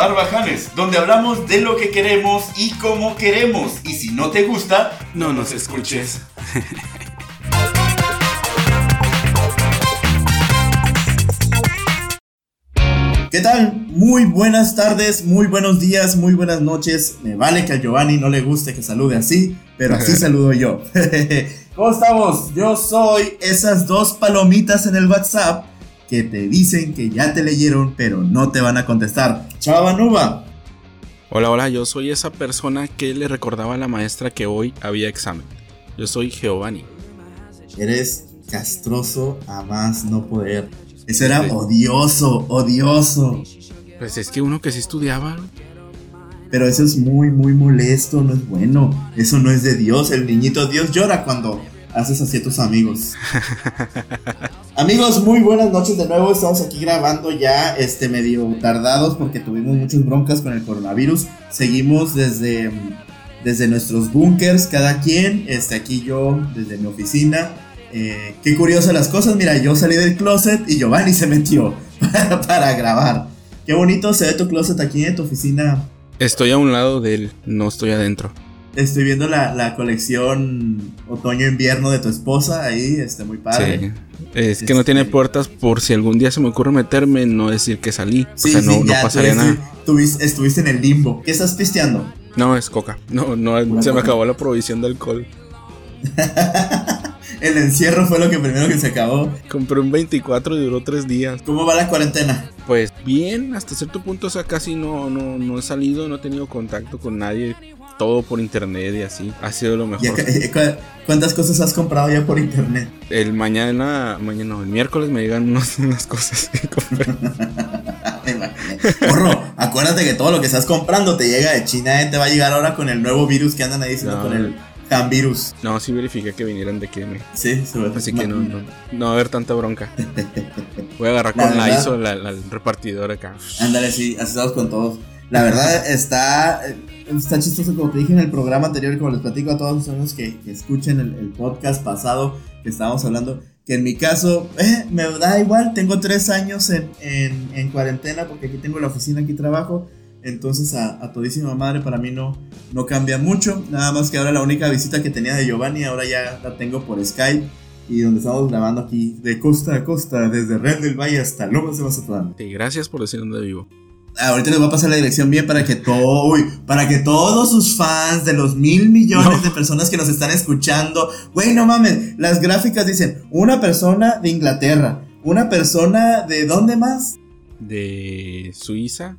Barbajanes, donde hablamos de lo que queremos y cómo queremos. Y si no te gusta, no nos escuches. ¿Qué tal? Muy buenas tardes, muy buenos días, muy buenas noches. Me vale que a Giovanni no le guste que salude así, pero así saludo yo. ¿Cómo estamos? Yo soy esas dos palomitas en el WhatsApp que te dicen que ya te leyeron, pero no te van a contestar. Chava Hola, hola, yo soy esa persona que le recordaba a la maestra que hoy había examen. Yo soy Giovanni. Eres castroso a más no poder. Eso era odioso, odioso. Pues es que uno que sí estudiaba. Pero eso es muy, muy molesto, no es bueno. Eso no es de Dios. El niñito Dios llora cuando haces así a tus amigos. amigos, muy buenas noches de nuevo. Estamos aquí grabando ya este medio tardados porque tuvimos muchas broncas con el coronavirus. Seguimos desde, desde nuestros bunkers, cada quien. Este, aquí yo, desde mi oficina. Eh, qué curiosas las cosas. Mira, yo salí del closet y Giovanni se metió para, para grabar. Qué bonito se ve tu closet aquí en tu oficina. Estoy a un lado de él, no estoy adentro. Estoy viendo la, colección otoño-invierno de tu esposa ahí, está muy padre. Es que no tiene este, puertas por si algún día se me ocurre meterme, no decir que salí. o sea, no, pasaría nada. estuviste en el limbo. ¿Qué estás pisteando? No, es coca. No, no, se me acabó la provisión de alcohol. el encierro fue lo que primero que se acabó. Compré un 24 y duró 3 días. ¿Cómo va la cuarentena? Pues bien, hasta cierto punto, o sea, casi no, no, no he salido, no he tenido contacto con nadie todo por internet y así. Ha sido lo mejor. Eh, ¿Cuántas cosas has comprado ya por internet? El mañana, mañana no, el miércoles me llegan unas cosas que compré. Porro, acuérdate que todo lo que estás comprando te llega de China, eh, te va a llegar ahora con el nuevo virus que andan ahí diciendo con el virus. No, sí verifiqué que vinieran de KM. Sí, Así que no, no, no va a haber tanta bronca. Voy a agarrar con la ISO, la, la repartidora acá. Ándale, sí, así estamos con todos. La verdad está está chistoso, como te dije en el programa anterior, como les platico a todos los amigos que, escuchen el, podcast pasado que estábamos hablando, que en mi caso, eh, me da igual, tengo tres años en, en, cuarentena porque aquí tengo la oficina, aquí trabajo. Entonces a, todísima madre para mí no, no cambia mucho. Nada más que ahora la única visita que tenía de Giovanni ahora ya la tengo por Skype. Y donde estamos grabando aquí de costa a costa, desde Red del Valle hasta Lomas de Mazatlán. Sí, gracias por decir dónde vivo. Ahorita les voy a pasar la dirección bien para que todo, para que todos sus fans de los mil millones de personas que nos están escuchando, güey, no mames, las gráficas dicen una persona de Inglaterra, una persona de dónde más? De Suiza,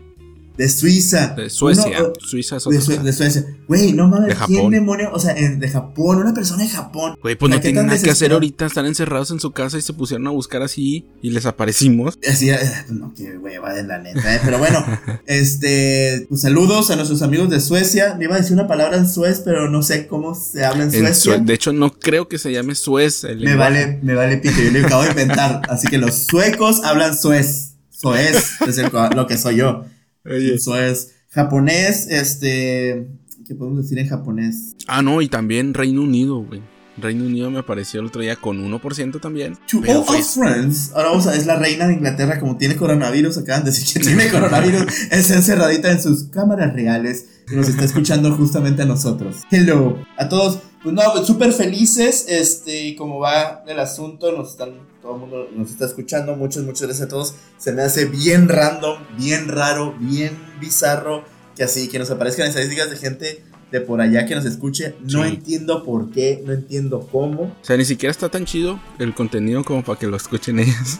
de Suiza. De Suecia. Suiza es de, de, Suecia. Güey, no mames. De ¿Quién demonio? O sea, de Japón, una persona de Japón. Güey, pues no tienen nada que hacer ahorita. Están encerrados en su casa y se pusieron a buscar así y les aparecimos. Así, eh, no, qué hueva de la neta, eh. Pero bueno, este. Pues saludos a nuestros amigos de Suecia. Me iba a decir una palabra en suez, pero no sé cómo se habla en, Suecia. de hecho, no creo que se llame suez. me vale, me vale pito. Yo le acabo de inventar. así que los suecos hablan suez. Suez es lo que soy yo. Eso es japonés, este, ¿qué podemos decir en japonés? Ah, no, y también Reino Unido, güey. Reino Unido me apareció el otro día con 1% también. To all pues friends. Ahora vamos a, es la reina de Inglaterra, como tiene coronavirus, acaban de decir que tiene coronavirus, es encerradita en sus cámaras reales y nos está escuchando justamente a nosotros. Hello. A todos, pues no, súper felices, este, como va el asunto, nos están todo el mundo nos está escuchando. Muchas, muchas gracias a todos. Se me hace bien random, bien raro, bien bizarro que así, que nos aparezcan estadísticas de gente de por allá que nos escuche. No entiendo por qué, no entiendo cómo. O sea, ni siquiera está tan chido el contenido como para que lo escuchen ellos.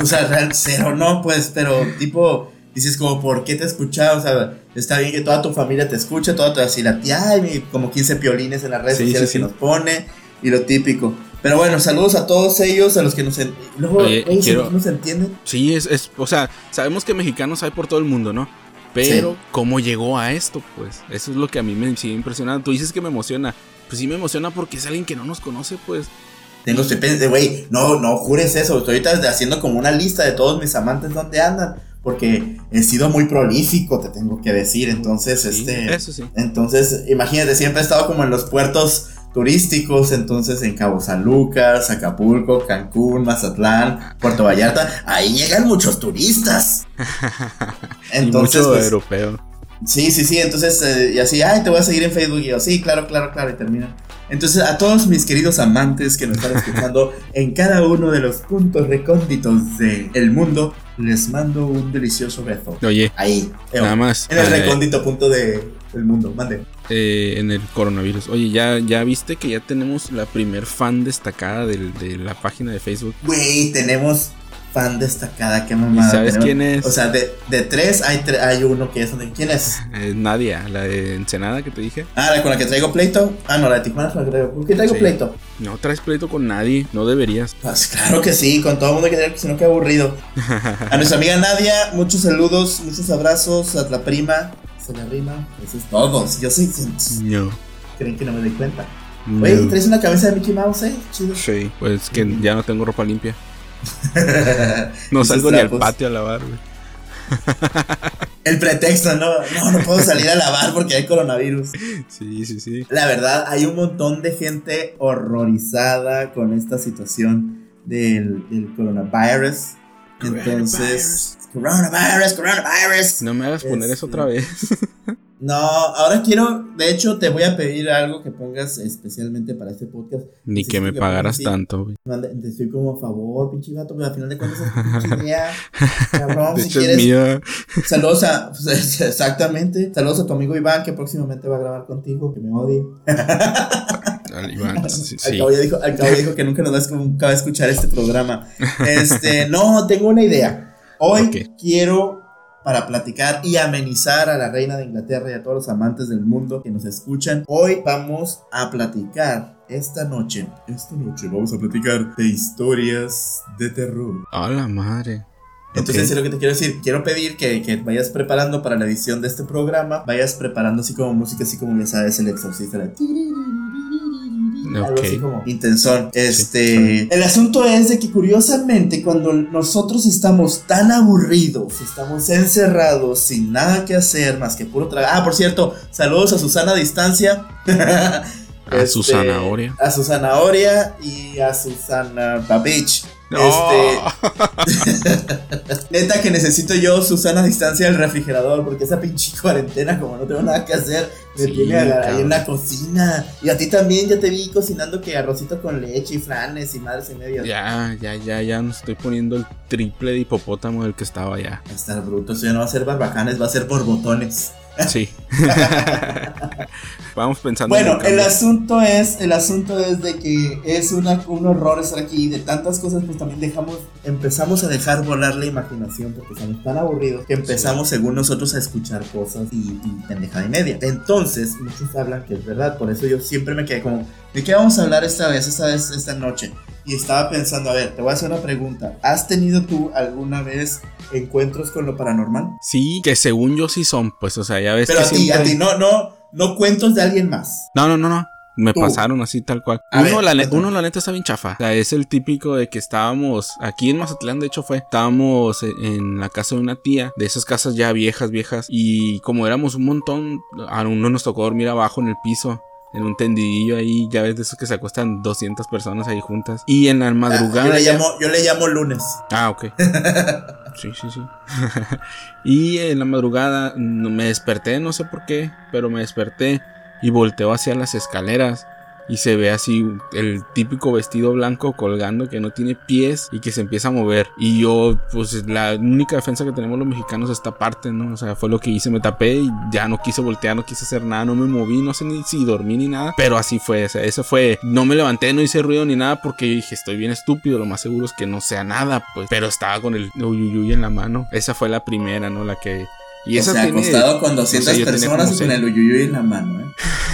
o sea, real, cero no, pues, pero tipo, dices como, ¿por qué te escucha? O sea, está bien que toda tu familia te escuche, toda tu, así la tía, hay como 15 piolines en las redes sociales que nos pone, y lo típico. Pero bueno, saludos a todos ellos, a los que nos, luego, nos entienden. Sí, es, es, o sea, sabemos que mexicanos hay por todo el mundo, ¿no? Pero, ¿cómo llegó a esto? Pues, eso es lo que a mí me sigue impresionando. Tú dices que me emociona. Pues sí me emociona porque es alguien que no nos conoce, pues. Tengo, estoy pensando, güey, no, no jures eso. Estoy ahorita haciendo como una lista de todos mis amantes donde andan. Porque he sido muy prolífico, te tengo que decir. Entonces, este. Eso sí. Entonces, imagínate, siempre he estado como en los puertos turísticos, entonces en Cabo San Lucas, Acapulco, Cancún, Mazatlán, Puerto Vallarta, ahí llegan muchos turistas. Entonces, y mucho pues, europeo. Sí, sí, sí, entonces, eh, y así, ay, te voy a seguir en Facebook, y yo, sí, claro, claro, claro, y termina. Entonces, a todos mis queridos amantes que nos están escuchando en cada uno de los puntos recónditos del mundo, les mando un delicioso beso. Oye, ahí, nada más. En el eh, recóndito punto de, del mundo, mande. Eh, en el coronavirus. Oye, ¿ya, ya viste que ya tenemos la primer fan destacada de la página de Facebook. Güey, tenemos fan destacada, qué mamada. ¿Sabes quién es? O sea, de, de tres hay, hay uno que es. ¿Quién es? Nadia, la de Ensenada que te dije. Ah, la con la que traigo pleito. Ah, no, la de Tijuana la traigo. ¿Por qué traigo pleito? No traes pleito con nadie, no deberías. Pues claro que sí, con todo el mundo que si no qué aburrido. A nuestra amiga Nadia, muchos saludos, muchos abrazos. A la prima, se la rima. Eso es todo. Yo soy. No. Creen que no me doy cuenta. Oye, ¿traes una cabeza de Mickey Mouse, eh? Chido. Sí, pues que ya no tengo ropa limpia. no salgo ni al patio a lavar, El pretexto, ¿no? No, no puedo salir a lavar porque hay coronavirus. Sí, sí, sí. La verdad, hay un montón de gente horrorizada con esta situación del, coronavirus. Entonces, coronavirus, coronavirus. No me hagas poner eso otra vez. No, ahora quiero, de hecho, te voy a pedir algo que pongas especialmente para este podcast. Ni que me pagaras tanto, güey. Te estoy como a favor, pinche gato, pero al final de cuentas es pinche idea. Cabrón, si quieres. Saludos a, pues, exactamente. Saludos a tu amigo Iván, que próximamente va a grabar contigo, que me odie. Al Iván, sí. Al cabo ya dijo, al cabo dijo que nunca nos va a escuchar este programa. Este, no, tengo una idea. Hoy quiero para platicar y amenizar a la reina de Inglaterra y a todos los amantes del mundo que nos escuchan. Hoy vamos a platicar esta noche, esta noche vamos a platicar de historias de terror. A la madre. Entonces, es lo que te quiero decir. Quiero pedir que, que, vayas preparando para la edición de este programa. Vayas preparando así como música, así como ya sabes, el exorcista. La... Algo así como intensón. Este. El asunto es de que curiosamente, cuando nosotros estamos tan aburridos, estamos encerrados, sin nada que hacer más que puro trabajo. Ah, por cierto, saludos a Susana a distancia. a Susana Oria. A Susana Oria y a Susana Babich. Este. Neta que necesito yo Susana a distancia del refrigerador. Porque esa pinche cuarentena, como no tengo nada que hacer, me tiene ahí en la cocina. Y a ti también ya te vi cocinando que arrocito con leche y flanes y madres y medio. Ya, ya, ya, ya nos estoy poniendo el triple de hipopótamo del que estaba ya. Va a estar bruto. Eso ya no va a ser barbacanes, va a ser por botones. Sí. Vamos pensando. Bueno, el asunto es, el asunto es de que es una, un horror estar aquí. De tantas cosas, pues también dejamos, empezamos a dejar volar la imaginación porque estamos tan aburridos que empezamos, según nosotros, a escuchar cosas y, y pendejada y media. Entonces, muchos hablan que es verdad. Por eso yo siempre me quedé como, ¿de qué vamos a hablar esta vez, esta vez, esta noche? Y estaba pensando, a ver, te voy a hacer una pregunta. ¿Has tenido tú alguna vez encuentros con lo paranormal? Sí, que según yo sí son, pues, o sea, ya ves. Pero a ti, a ti, no, no, no cuentos de alguien más. No, no, no, no. Me pasaron así tal cual. uno, la uno, la neta, está bien chafa. O sea, es el típico de que estábamos aquí en Mazatlán, de hecho fue. Estábamos en la casa de una tía, de esas casas ya viejas, viejas. Y como éramos un montón, a uno nos tocó dormir abajo en el piso en un tendidillo ahí, ya ves de esos que se acuestan 200 personas ahí juntas. Y en la madrugada. yo, le llamo, yo le llamo lunes. Ah, ok. sí, sí, sí. y en la madrugada me desperté, no sé por qué, pero me desperté y volteo hacia las escaleras y se ve así el típico vestido blanco colgando que no tiene pies y que se empieza a mover. Y yo, pues la única defensa que tenemos los mexicanos es esta parte, ¿no? O sea, fue lo que hice, me tapé y ya no quise voltear, no quise hacer nada, no me moví, no sé ni si dormí ni nada, pero así fue, o sea, eso fue, no me levanté, no hice ruido ni nada porque dije, estoy bien estúpido, lo más seguro es que no sea nada, pues, pero estaba con el uyuyuy en la mano. Esa fue la primera, ¿no? La que y eso o sea, acostado con 200 personas y con el uyuyuy en la mano, ¿eh?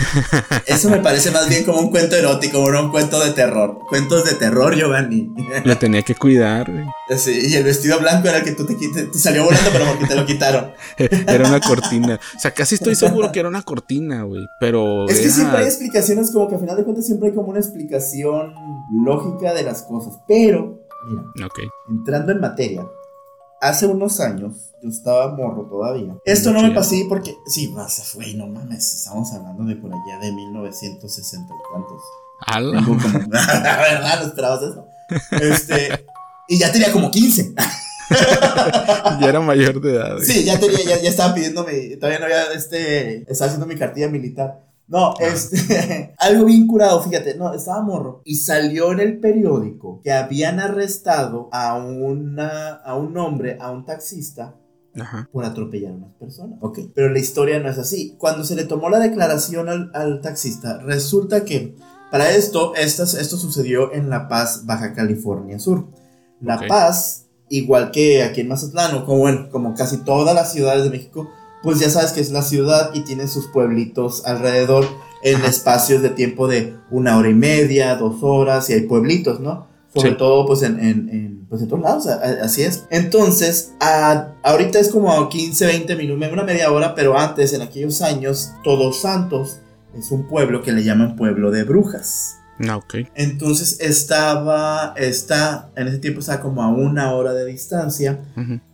Eso me parece más bien como un cuento erótico, no un cuento de terror. Cuentos de terror, Giovanni. Lo tenía que cuidar, güey. Sí, y el vestido blanco era el que tú te, te salió volando, pero porque te lo quitaron. Era una cortina. O sea, casi estoy seguro que era una cortina, güey. Pero. Es que siempre hay explicaciones, como que al final de cuentas siempre hay como una explicación lógica de las cosas. Pero, mira. Ok. Entrando en materia, hace unos años yo estaba morro todavía. Esto no me pasé porque, sí, güey, no mames, estamos hablando de por allá de 1960 y cuantos. ¿Ala? La verdad, no esperabas eso. Este, y ya tenía como 15. ya era mayor de edad. Sí, ya tenía, ya, ya estaba pidiéndome, todavía no había, este, estaba haciendo mi cartilla militar. No, este, algo bien curado, fíjate, no, estaba morro. Y salió en el periódico que habían arrestado a, una, a un hombre, a un taxista, por atropellar a unas personas. Ok, pero la historia no es así. Cuando se le tomó la declaración al, al taxista, resulta que para esto, esto, esto sucedió en La Paz, Baja California Sur. La Paz, igual que aquí en Mazatlán, o como, como casi todas las ciudades de México, pues ya sabes que es la ciudad y tiene sus pueblitos alrededor en espacios de tiempo de una hora y media, dos horas, y hay pueblitos, ¿no? Sobre todo, pues en, en, pues en todos lados, así es. Entonces, ahorita es como 15, 20 minutos, una media hora, pero antes, en aquellos años, Todos Santos es un pueblo que le llaman pueblo de brujas. Ah, ok. Entonces estaba, está, en ese tiempo estaba como a una hora de distancia.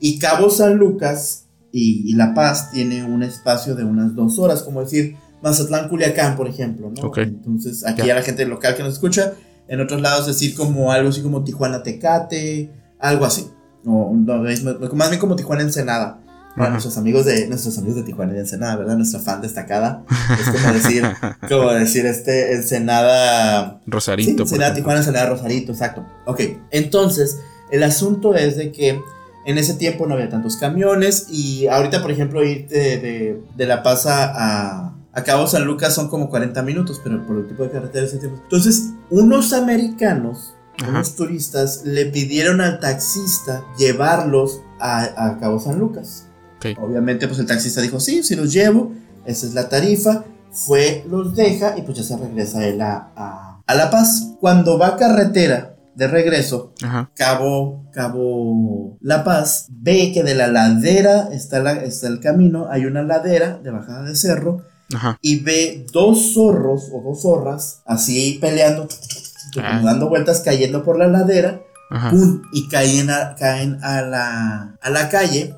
Y Cabo San Lucas y, La Paz tiene un espacio de unas dos horas, como decir Mazatlán, Culiacán, por ejemplo, ¿no? Entonces, aquí a la gente local que nos escucha, en otros lados decir como algo así como Tijuana Tecate, algo así. O, más bien como Tijuana Ensenada. Para nuestros amigos de nuestros amigos de Tijuana y de Ensenada, ¿verdad? Nuestra fan destacada. Es como decir, como decir este Ensenada. Rosarito. Sí, Ensenada, Tijuana, Ensenada, Rosarito, exacto. Ok, entonces, el asunto es de que en ese tiempo no había tantos camiones y ahorita, por ejemplo, ir de, La Paz a, a Cabo San Lucas son como 40 minutos, pero por el tipo de carretera ese tiempo. Entonces, unos americanos, unos turistas, le pidieron al taxista llevarlos a, a Cabo San Lucas. Obviamente, pues el taxista dijo, sí, si los llevo, esa es la tarifa. Fue, los deja y pues ya se regresa él a, a, a La Paz. Cuando va a carretera de regreso, Cabo, Cabo La Paz, ve que de la ladera está, la, está el camino, hay una ladera de bajada de cerro, y ve dos zorros o dos zorras así peleando, ah. dando vueltas, cayendo por la ladera. y caen, a, caen a, la, a la calle.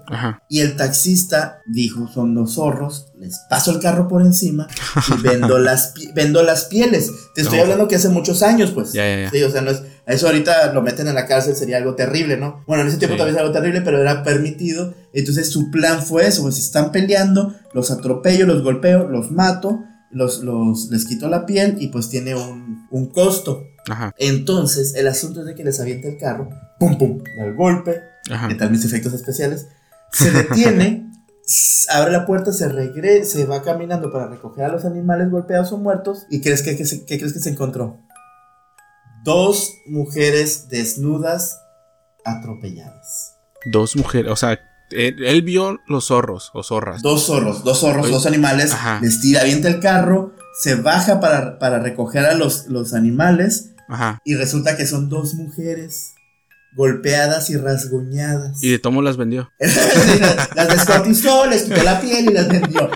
Y el taxista dijo: Son dos zorros, les paso el carro por encima y vendo las, vendo las pieles. Te estoy hablando que hace muchos años, pues. Sí, o sea, no es eso ahorita lo meten en la cárcel, sería algo terrible, ¿no? Bueno, en ese tiempo también es algo terrible, pero era permitido. Entonces su plan fue eso, pues si están peleando, los atropello, los golpeo, los mato, los, los, les quito la piel y pues tiene un, un costo. Ajá. Entonces, el asunto es de que les avienta el carro, pum, pum, da el golpe, tal mis efectos especiales, se detiene, abre la puerta, se regresa, se va caminando para recoger a los animales golpeados o muertos. ¿Y crees que, qué crees que se encontró? Dos mujeres desnudas atropelladas. Dos mujeres, o sea, él, vio los zorros o zorras. Dos zorros, dos zorros, dos animales. Les tira, avienta el carro, se baja para, para recoger a los, los animales. Ajá. Y resulta que son dos mujeres golpeadas y rasguñadas. Y de tomo las vendió. las descuartizó, les quitó la piel y las vendió.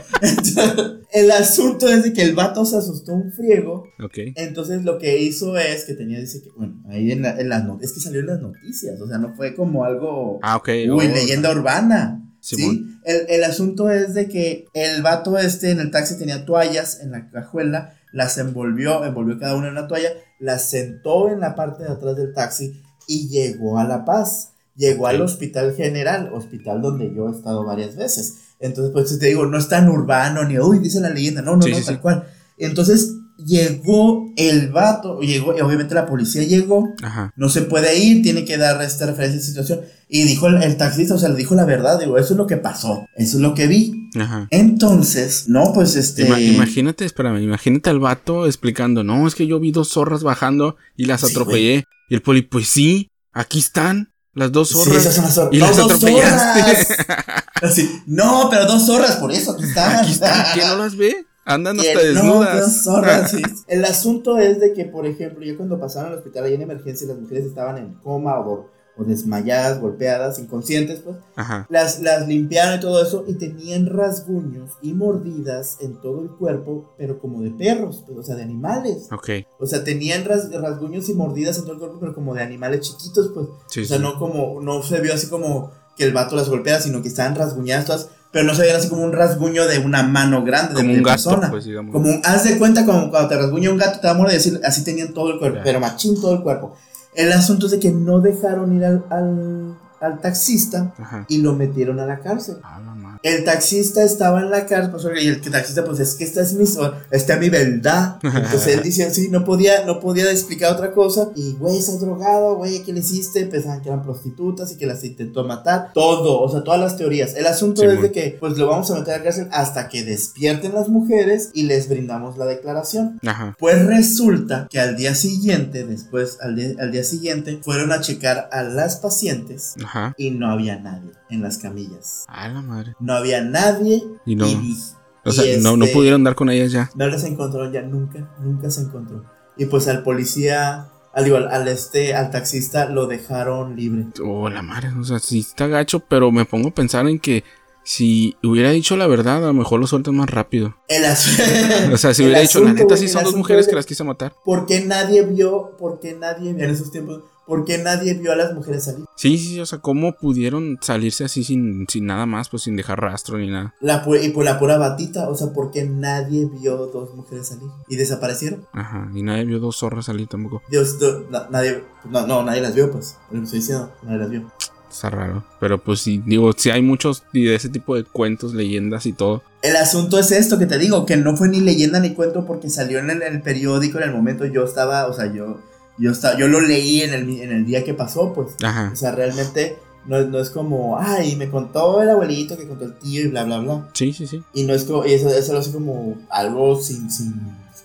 el asunto es de que el vato se asustó un friego. Ok. Entonces lo que hizo es que tenía, dice que, bueno, ahí en, la, en las noticias, es que salió en las noticias, o sea, no fue como algo. Ah, ok. Uy, leyenda urbana. Sí. El, el asunto es de que el vato este en el taxi tenía toallas en la cajuela, las envolvió, envolvió cada una en una toalla, las sentó en la parte de atrás del taxi y llegó a La Paz. Llegó al Hospital General, hospital donde yo he estado varias veces. Entonces, pues te digo, no es tan urbano ni, uy, dice la leyenda, no, no, no, tal cual. Entonces, llegó el vato, llegó, y obviamente la policía llegó, no se puede ir, tiene que dar esta referencia de situación. Y dijo el, taxista, o sea, le dijo la verdad, digo, eso es lo que pasó, eso es lo que vi. Ajá. Entonces, no, pues este. imagínate, espérame, imagínate al vato explicando, no, es que yo vi dos zorras bajando y las atropellé. Y el poli, pues sí, aquí están. Las dos zorras. Sí, esas son las zorras. Y las atropellaste. Así, no, pero dos zorras, por eso aquí están. Aquí están. ¿Quién no las ve? Andan hasta desnudas. No, dos zorras, sí. El asunto es de que, por ejemplo, yo cuando pasaron al hospital ahí en emergencia, las mujeres estaban en coma o o desmayadas, golpeadas, inconscientes, pues, Las, las limpiaron y todo eso y tenían rasguños y mordidas en todo el cuerpo, pero como de perros, pues, o sea, de animales. Ok. O sea, tenían rasguños y mordidas en todo el cuerpo, pero como de animales chiquitos, pues. o sea, no como, no se vio así como que el vato las golpea, sino que estaban rasguñadas todas pero no se veía así como un rasguño de una mano grande como de un gato, persona. Pues, como un, haz de cuenta como cuando te rasguña un gato te da amor de decir así tenían todo el cuerpo, pero machín todo el cuerpo. El asunto es de que no dejaron ir al, al taxista y lo metieron a la cárcel. El taxista estaba en la cárcel pues, y el taxista pues es que esta es mi, esta es mi verdad. Entonces él decía, sí, no podía, no podía explicar otra cosa. Y güey, estás drogado, güey, ¿qué le hiciste? Pensaban que eran prostitutas y que las intentó matar. Todo, o sea, todas las teorías. El asunto es de que pues lo vamos a meter a la cárcel hasta que despierten las mujeres y les brindamos la declaración. Pues resulta que al día siguiente, después, al día, al día siguiente, fueron a checar a las pacientes y no había nadie en las camillas. A la madre. No había nadie. Y no. o sea, no, no este, pudieron dar con ellas ya. No les encontraron ya nunca, nunca se encontró. Y pues al policía, al igual, al este, al taxista lo dejaron libre. Oh, la madre, o sea, sí está gacho, pero me pongo a pensar en que si hubiera dicho la verdad, a lo mejor lo sueltan más rápido. o sea, si hubiera dicho, la neta, sí son dos mujeres que las quise matar. Porque nadie vio, porque nadie en esos tiempos porque nadie vio a las mujeres salir. Sí, sí, o sea, ¿cómo pudieron salirse así sin, sin nada más, pues sin dejar rastro ni nada? La y por la pura batita, o sea, porque nadie vio dos mujeres salir y desaparecieron. Ajá, y nadie vio dos zorras salir tampoco. Dios, nadie, no, no, nadie las vio, pues, lo estoy diciendo, nadie las vio. Está raro, pero pues sí, digo, sí hay muchos de ese tipo de cuentos, leyendas y todo. El asunto es esto que te digo, que no fue ni leyenda ni cuento porque salió en el, en el periódico en el momento yo estaba, o sea, yo yo, estaba, yo lo leí en el, en el día que pasó, pues. O sea, realmente no, no, es como, ay, me contó el abuelito, que contó el tío y bla, bla, bla. Sí, sí, sí. Y no es como, y eso, eso lo hace como algo sin, sin,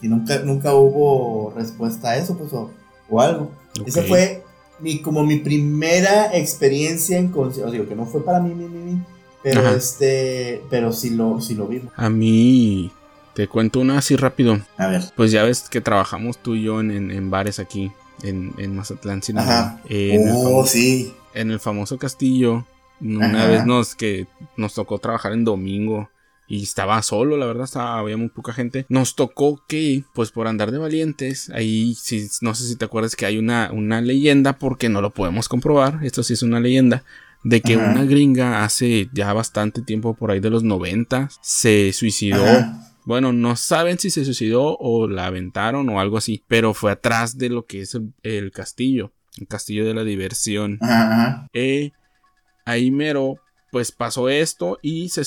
y nunca, nunca hubo respuesta a eso, pues, o, o algo. Esa fue mi, como mi primera experiencia en concierto, digo, que no fue para mí, mi, mi, mi pero este, pero sí lo, sí lo vimos. A mí, te cuento una así rápido. A ver. Pues ya ves que trabajamos tú y yo en, bares aquí, en, en Mazatlán, Sinaloa. En oh, sí. En el famoso castillo. Una vez nos, que nos tocó trabajar en domingo. Y estaba solo, la verdad, estaba, había muy poca gente. Nos tocó que, pues por andar de valientes, ahí si, no sé si te acuerdas que hay una, una leyenda, porque no lo podemos comprobar, esto sí es una leyenda, de que una gringa hace ya bastante tiempo, por ahí de los 90, se suicidó bueno, no saben si se suicidó o la aventaron o algo así, pero fue atrás de lo que es el, castillo, el castillo de la diversión. Ajá, eh, ahí mero, pues pasó esto y se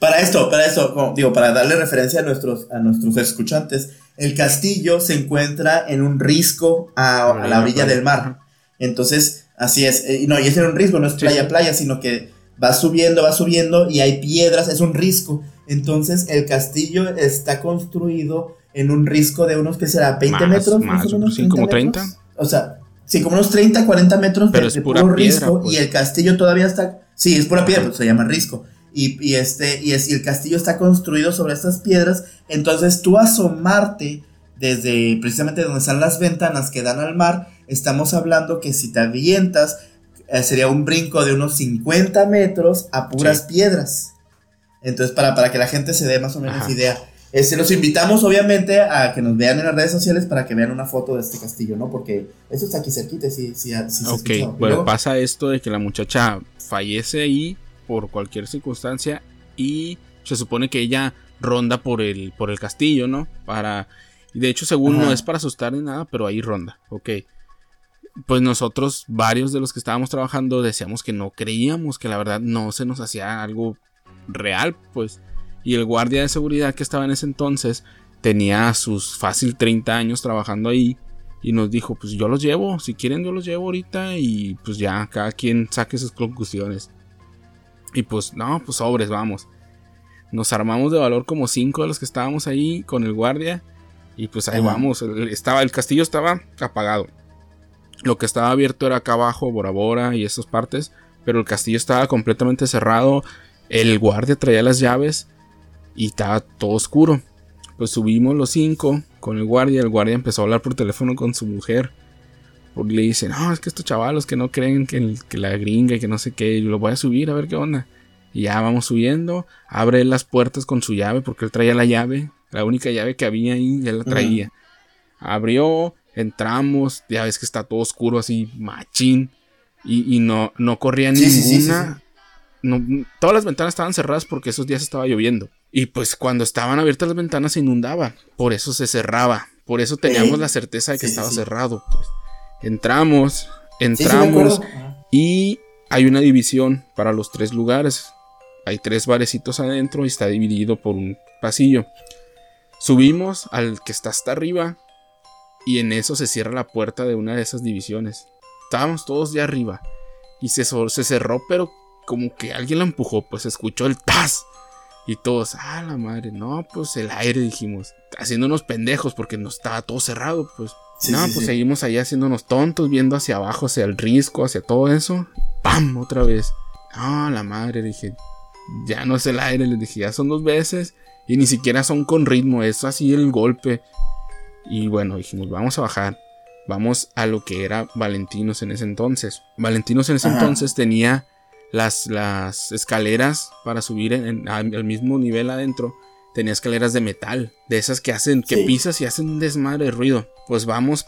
Para esto, para esto, digo, para darle referencia a nuestros, a nuestros escuchantes, el castillo se encuentra en un risco a, la orilla del mar. Entonces, así es. Eh, no, y es en un risco, no es playa, playa, sino que va subiendo, va subiendo y hay piedras, es un risco. Entonces el castillo está construido en un risco de unos que será 20 metros, más, o menos. Sí, como 30. O sea, sí, como unos 30, 40 metros Pero de, puro risco y pues. el castillo todavía está. Sí, es pura piedra, pues, se llama risco. Y, este, y, es, y el castillo está construido sobre estas piedras. Entonces tú asomarte desde precisamente donde están las ventanas que dan al mar, estamos hablando que si te avientas, eh, sería un brinco de unos 50 metros a puras piedras. Entonces, para, para que la gente se dé más o menos idea. Este, los invitamos, obviamente, a que nos vean en las redes sociales para que vean una foto de este castillo, ¿no? Porque eso está aquí cerquita, sí, sí, sí Ok, bueno, pasa esto de que la muchacha fallece ahí por cualquier circunstancia y se supone que ella ronda por el, por el castillo, ¿no? Para... Y de hecho, según no es para asustar ni nada, pero ahí ronda, ok. Pues nosotros, varios de los que estábamos trabajando, decíamos que no creíamos, que la verdad no se nos hacía algo real, pues. Y el guardia de seguridad que estaba en ese entonces tenía sus fácil 30 años trabajando ahí y nos dijo, pues yo los llevo, si quieren yo los llevo ahorita y pues ya cada quien saque sus conclusiones. Y pues no, pues sobres, vamos. Nos armamos de valor como cinco de los que estábamos ahí con el guardia y pues ahí vamos, estaba el castillo estaba apagado. Lo que estaba abierto era acá abajo, Bora Bora y esas partes, pero el castillo estaba completamente cerrado el guardia traía las llaves y estaba todo oscuro. Pues subimos los cinco con el guardia. El guardia empezó a hablar por teléfono con su mujer. Porque le dice, no, es que estos chavalos que no creen que, la gringa y que no sé qué, lo voy a subir a ver qué onda. Y ya vamos subiendo, abre las puertas con su llave porque él traía la llave, la única llave que había ahí, ya la traía. Abrió, entramos, ya ves que está todo oscuro así, machín. Y, no, no corría ninguna todas las ventanas estaban cerradas porque esos días estaba lloviendo. Y pues cuando estaban abiertas las ventanas se inundaba. Por eso se cerraba. Por eso teníamos la certeza de que estaba cerrado. Pues. Entramos, entramos y hay una división para los tres lugares. Hay tres barecitos adentro y está dividido por un pasillo. Subimos al que está hasta arriba y en eso se cierra la puerta de una de esas divisiones. Estábamos todos de arriba y se, se cerró, pero como que alguien la empujó, pues escuchó el tas. Y todos, ah, la madre, no, pues el aire, dijimos, haciendo unos pendejos porque no estaba todo cerrado, pues. no, pues seguimos ahí haciéndonos tontos, viendo hacia abajo, hacia el risco, hacia todo eso. ¡Pam! Otra vez. No, la madre, dije, ya no es el aire, les dije, ya son dos veces. Y ni siquiera son con ritmo, es así el golpe. Y bueno, dijimos, vamos a bajar. Vamos a lo que era Valentinos en ese entonces. Valentinos en ese entonces tenía las, las escaleras para subir al mismo nivel adentro. Tenía escaleras de metal, de esas que hacen, que pisas y hacen un desmadre de ruido. Pues vamos,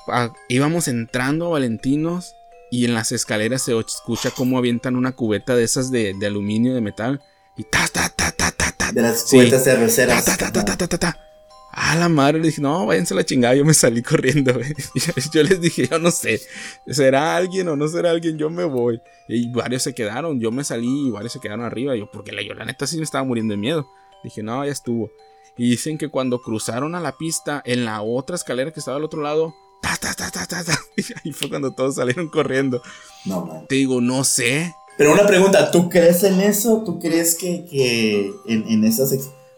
íbamos entrando a Valentinos y en las escaleras se escucha cómo avientan una cubeta de esas de, de aluminio, de metal. Y ta, ta, ta, ta, ta, ta. De las cubetas sí. cerveceras. Ta, ta, ta, ta, ta, ta, ta. A la madre, le dije, no, váyanse a la chingada. Yo me salí corriendo, güey. Yo les dije, yo no sé, ¿será alguien o no será alguien? Yo me voy. Y varios se quedaron, yo me salí y varios se quedaron arriba. Yo, porque la, yo la neta sí me estaba muriendo de miedo. Dije, no, ya estuvo. Y dicen que cuando cruzaron a la pista, en la otra escalera que estaba al otro lado, ta, ta, ta, ta, ta, ta. Y fue cuando todos salieron corriendo. No, man. Te digo, no sé. Pero una pregunta, ¿tú crees en eso? ¿Tú crees que, que en, en esas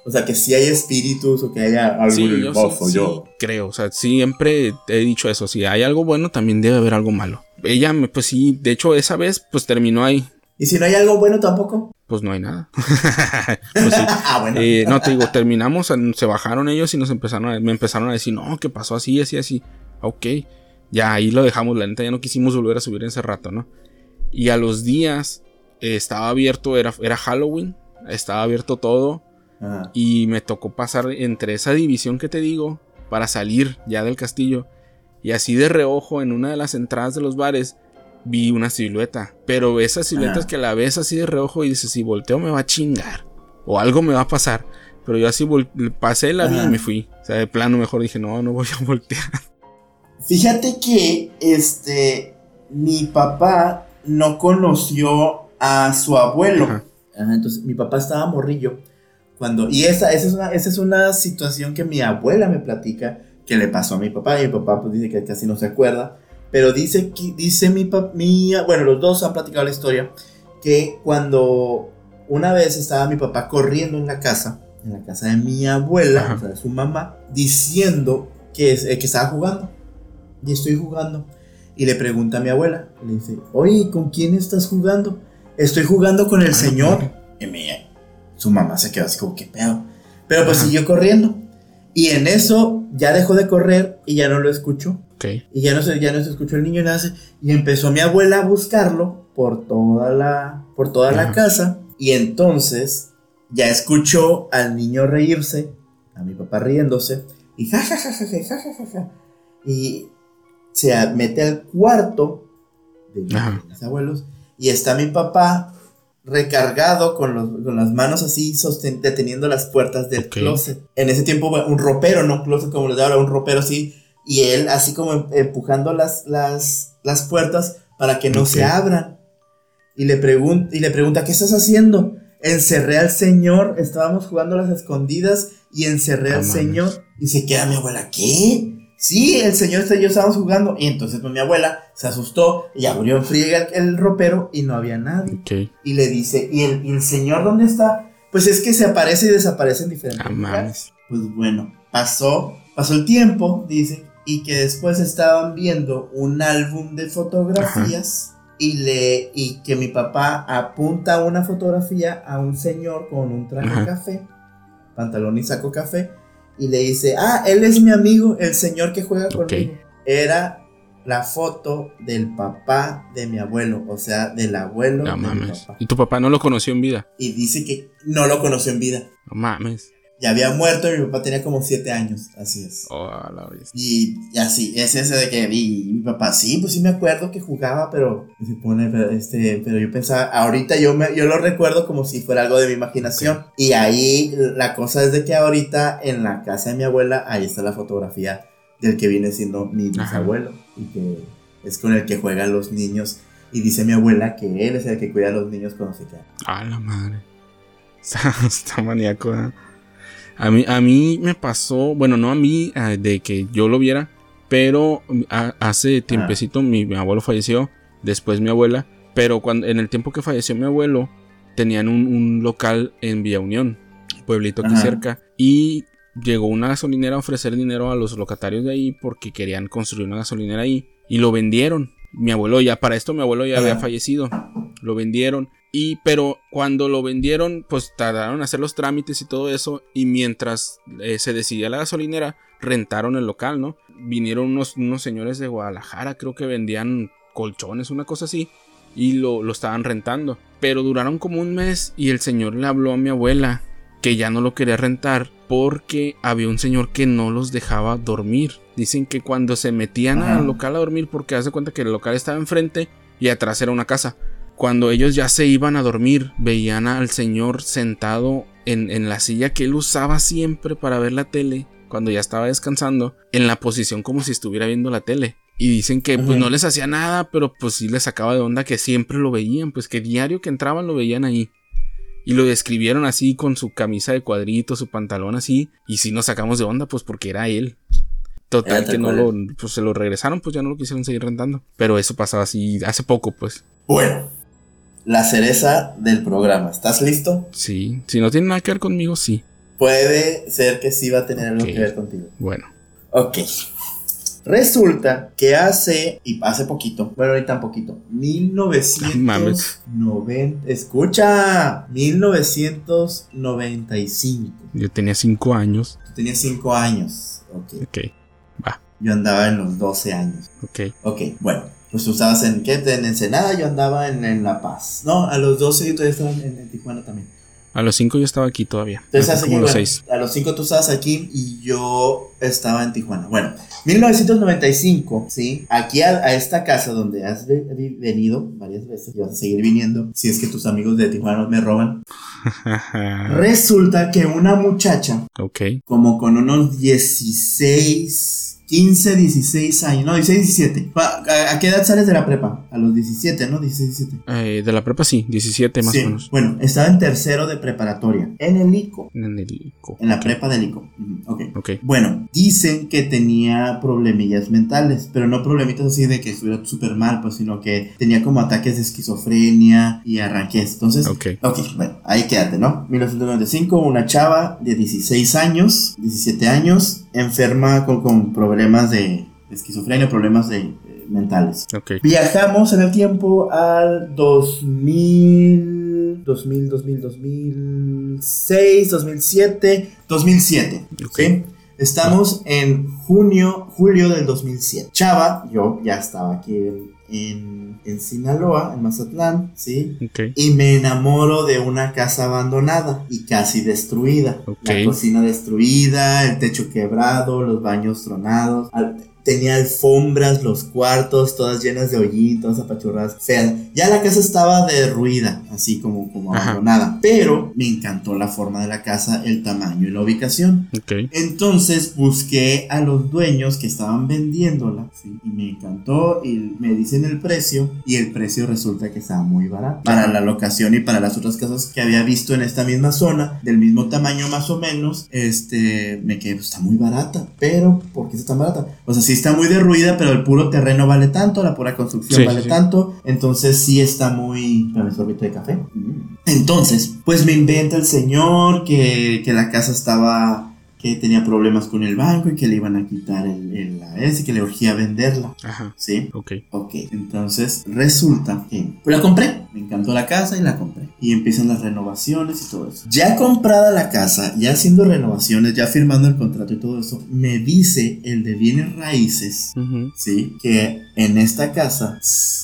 o sea, que si hay espíritus o que haya algo sí, yo, sí, yo. creo, o sea, siempre he dicho eso. Si hay algo bueno, también debe haber algo malo. Ella, pues sí, de hecho, esa vez, pues terminó ahí. ¿Y si no hay algo bueno tampoco? Pues no hay nada. pues ah, bueno. Eh, no, te digo, terminamos, se bajaron ellos y nos empezaron a, me empezaron a decir, no, ¿qué pasó así, así, así. Ok, ya ahí lo dejamos, la neta ya no quisimos volver a subir en ese rato, ¿no? Y a los días eh, estaba abierto, era, era Halloween, estaba abierto todo y me tocó pasar entre esa división que te digo para salir ya del castillo. Y así de reojo en una de las entradas de los bares vi una silueta. Pero esas siluetas que la ves así de reojo y dices, si volteo me va a chingar. O algo me va a pasar. Pero yo así pasé la vi y me fui. O sea, de plano mejor dije, no, no voy a voltear. Fíjate que este mi papá no conoció a su abuelo. entonces mi papá estaba morrillo cuando, y esa, esa, es una, esa es una situación que mi abuela me platica que le pasó a mi papá. Y mi papá pues dice que casi no se acuerda. Pero dice, que, dice mi papá, bueno, los dos han platicado la historia, que cuando una vez estaba mi papá corriendo en la casa, en la casa de mi abuela, o sea, de su mamá, diciendo que, eh, que estaba jugando. Y estoy jugando. Y le pregunta a mi abuela, le dice, oye, ¿con quién estás jugando? Estoy jugando con el señor. Y mi, su mamá se quedó así como, ¿qué pedo? Pero pues siguió corriendo. Y en eso ya dejó de correr y ya no lo escuchó. Y ya no, se, ya no se escuchó el niño nace. Y empezó mi abuela a buscarlo por toda la, por toda la casa. Y entonces ya escuchó al niño reírse, a mi papá riéndose. Y ja, ja, ja, ja, ja, ja, ja, Y se mete al cuarto de mis abuelos. Y está mi papá recargado con, las manos así deteniendo las puertas del closet. En ese tiempo un ropero, no un closet como les da ahora, un ropero así, y él así como em, empujando las, las, las puertas para que no se abran. Y le, y le pregunta, ¿qué estás haciendo? Encerré al señor, estábamos jugando las escondidas y encerré al señor. Y se queda mi abuela, ¿qué? Sí, el señor y yo estábamos jugando. Y entonces pues, mi abuela se asustó y abrió en friega el, ropero y no había nadie. Y le dice, ¿y el, señor dónde está? Pues es que se aparece y desaparece en diferentes ah, Pues bueno, pasó, pasó el tiempo, dice, y que después estaban viendo un álbum de fotografías. Y, le, y que mi papá apunta una fotografía a un señor con un traje café, pantalón y saco café, y le dice, ah, él es mi amigo, el señor que juega conmigo. Era la foto del papá de mi abuelo, o sea, del abuelo no, de mames. mi papá. ¿Y tu papá no lo conoció en vida? Y dice que no lo conoció en vida. No mames ya había muerto y mi papá tenía como siete años, así es. Oh, la y, y, así, es ese de que y mi papá, sí, pues sí me acuerdo que jugaba, pero se pone, este, pero yo pensaba, ahorita yo, me, yo lo recuerdo como si fuera algo de mi imaginación. Y ahí la cosa es de que ahorita en la casa de mi abuela, ahí está la fotografía del que viene siendo mi bisabuelo y que es con el que juegan los niños Y dice mi abuela que él es el que cuida a los niños cuando se quedan. A la madre. Está, maníaco. ¿eh? A, mí, a mí me pasó, bueno, no a mí, de que yo lo viera, pero hace tiempecito mi, abuelo falleció, después mi abuela, pero cuando, en el tiempo que falleció mi abuelo, tenían un, local en Villa Unión, pueblito aquí cerca, y llegó una gasolinera a ofrecer dinero a los locatarios de ahí porque querían construir una gasolinera ahí, y lo vendieron. Mi abuelo ya, para esto mi abuelo ya había fallecido, lo vendieron y pero cuando lo vendieron, pues tardaron en hacer los trámites y todo eso. Y mientras eh, se decidía la gasolinera, rentaron el local, ¿no? Vinieron unos, unos, señores de Guadalajara, creo que vendían colchones, una cosa así. Y lo, lo estaban rentando. Pero duraron como un mes y el señor le habló a mi abuela que ya no lo quería rentar porque había un señor que no los dejaba dormir. Dicen que cuando se metían al local a dormir, porque hace cuenta que el local estaba enfrente y atrás era una casa cuando ellos ya se iban a dormir, veían al señor sentado en, la silla que él usaba siempre para ver la tele, cuando ya estaba descansando, en la posición como si estuviera viendo la tele. Y dicen que pues no les hacía nada, pero pues sí les sacaba de onda que siempre lo veían, pues que diario que entraban lo veían ahí. Y lo describieron así con su camisa de cuadritos, su pantalón así, y sí nos sacamos de onda pues porque era él. Total que no lo, pues se lo regresaron, pues ya no lo quisieron seguir rentando. Pero eso pasaba así hace poco, pues. Bueno, la cereza del programa. ¿Estás listo? Sí, si no tiene nada que ver conmigo, sí. Puede ser que sí va a tener algo que ver contigo. Bueno. Ok. Resulta que hace, y hace poquito, bueno, ahorita un poquito, 1990, escucha, 1995. Yo tenía 5 años. Tú tenías 5 años, ok. Ok, va. Yo andaba en los 12 años. Ok. Ok, bueno, pues tú estabas en, ¿qué? En Ensenada, yo andaba en, La Paz. No, a los 12 yo todavía estaba en, Tijuana también. A los 5 yo estaba aquí todavía. Entonces, como los A los 5 tú estabas aquí y yo estaba en Tijuana. Bueno, 1995, ¿sí? Aquí a, esta casa donde has venido varias veces y vas a seguir viniendo si es que tus amigos de Tijuana me roban. Resulta que una muchacha, ok, como con unos 16 15, 16 años, no, 16, 17. ¿A, qué edad sales de la prepa? A los 17, ¿no? 16, 17. Eh, de la prepa sí, 17 más o menos. Bueno, estaba en tercero de preparatoria, en el ICO. En el ICO. En la prepa del ICO. Ok. Ok. Bueno, dicen que tenía problemillas mentales, pero no problemitas así de que estuviera súper mal, pues, sino que tenía como ataques de esquizofrenia y arranques. Entonces, ok. Ok, bueno, ahí quédate, ¿no? 1995, una chava de 16 años, 17 años, enferma con, con problemas de esquizofrenia, problemas de, mentales. Viajamos en el tiempo al 2000, 2000, 2000, 2006, 2007, 2007. ¿sí? Estamos en junio, julio del 2007. Chava, yo ya estaba aquí en, en, Sinaloa, en Mazatlán, ¿sí? Y me enamoro de una casa abandonada y casi destruida. La cocina destruida, el techo quebrado, los baños tronados tenía alfombras, los cuartos, todas llenas de hoyitos, apachurradas. O sea, ya la casa estaba derruida, así como, como abandonada. Pero me encantó la forma de la casa, el tamaño y la ubicación. Entonces busqué a los dueños que estaban vendiéndola, y me encantó y me dicen el precio y el precio resulta que estaba muy barato. Para la locación y para las otras casas que había visto en esta misma zona, del mismo tamaño más o menos, este, me quedé, pues, está muy barata. Pero, ¿por qué está tan barata? O sea, sí está muy derruida, pero el puro terreno vale tanto, la pura construcción vale tanto. Entonces sí está muy... Dame sorbito de café. Entonces, pues me inventa el señor que, que la casa estaba que tenía problemas con el banco y que le iban a quitar el, el S, que le urgía venderla. Ajá. ¿Sí? Ok. Ok. Entonces resulta que pues la compré. Me encantó la casa y la compré. Y empiezan las renovaciones y todo eso. Ya comprada la casa, ya haciendo renovaciones, ya firmando el contrato y todo eso, me dice el de bienes raíces, ¿sí? Que en esta casa,